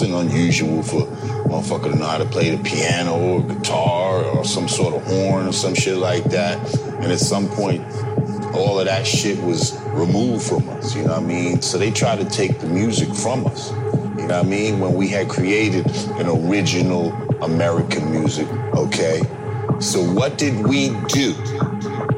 wasn't unusual for a motherfucker to know how to play the piano or guitar or some sort of horn or some shit like that. And at some point, all of that shit was removed from us. You know what I mean? So they tried to take the music from us. You know what I mean? When we had created an original American music, okay? So what did we do?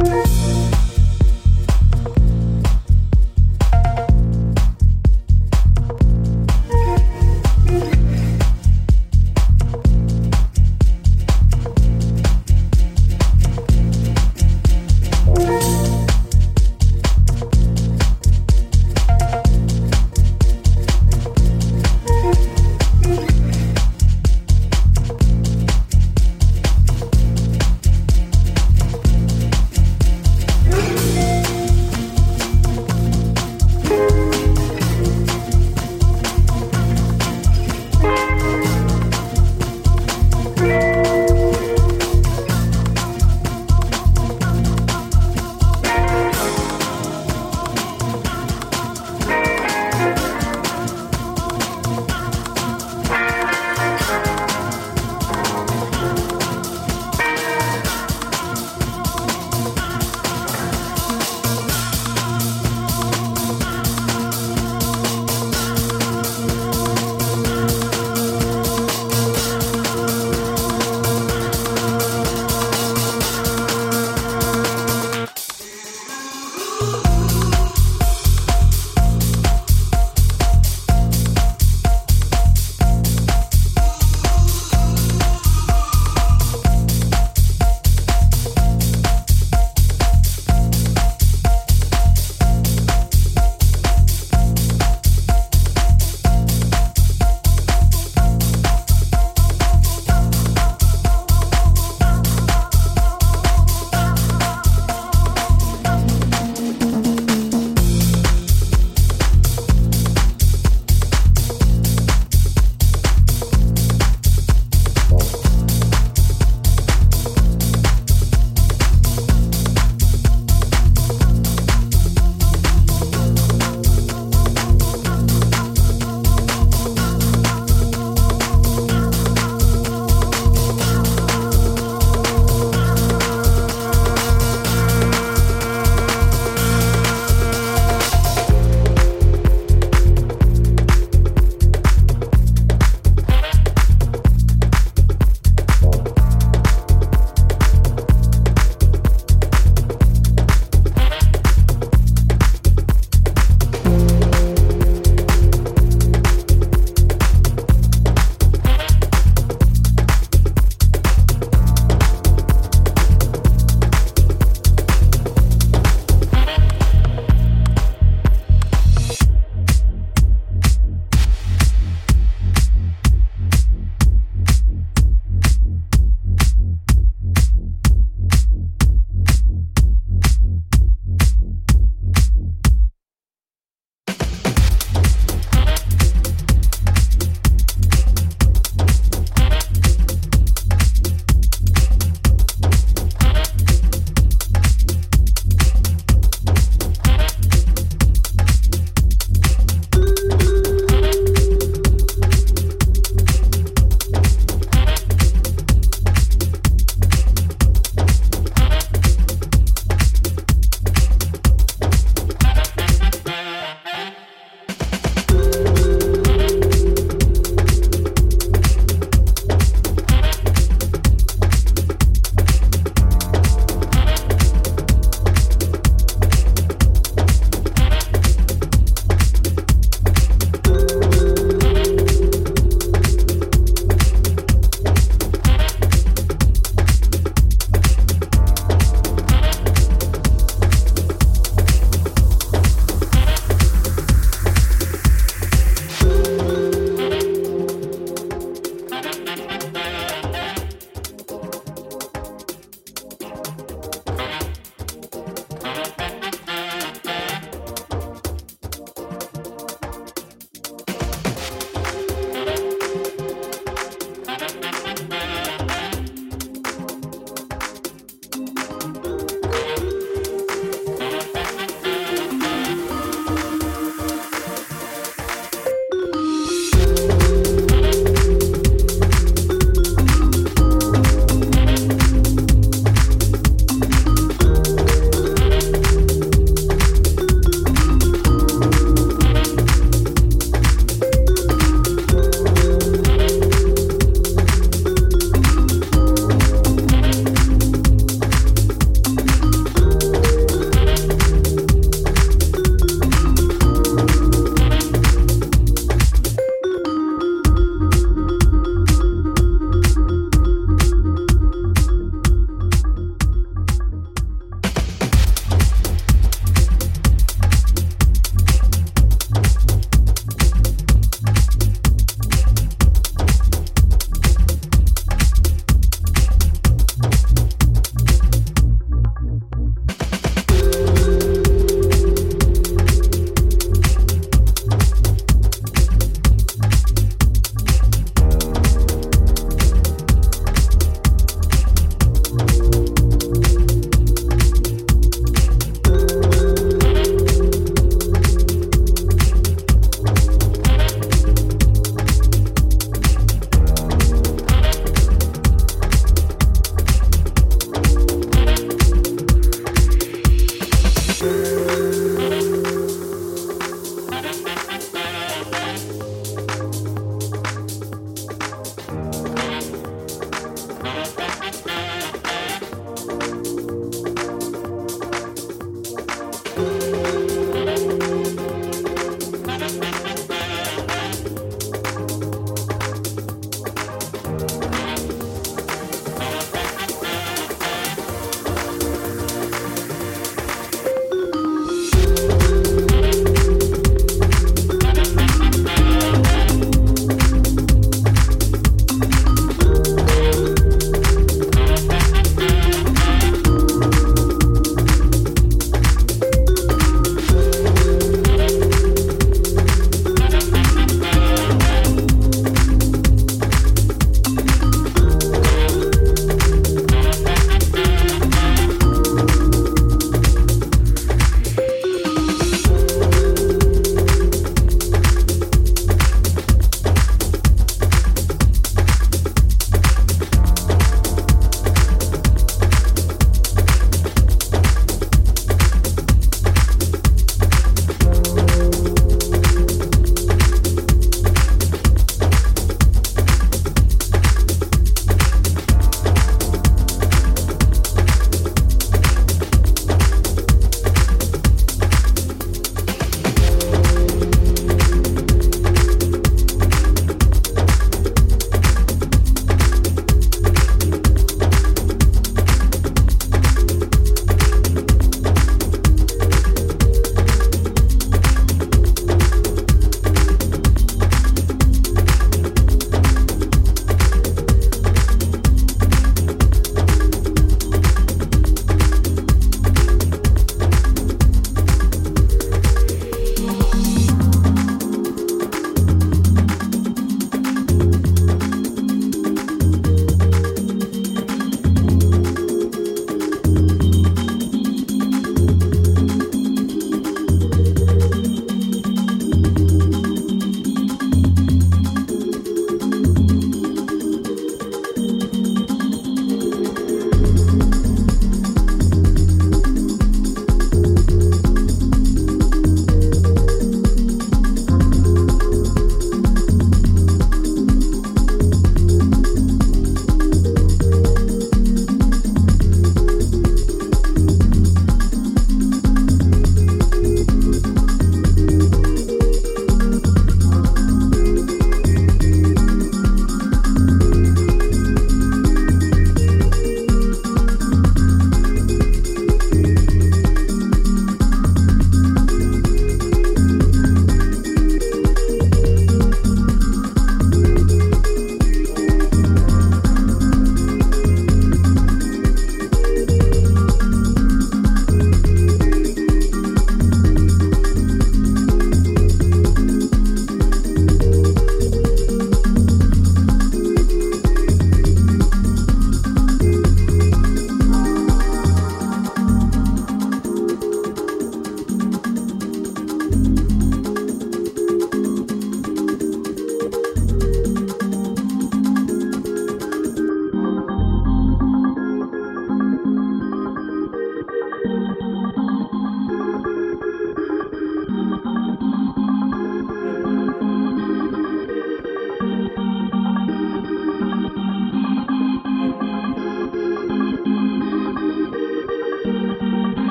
Música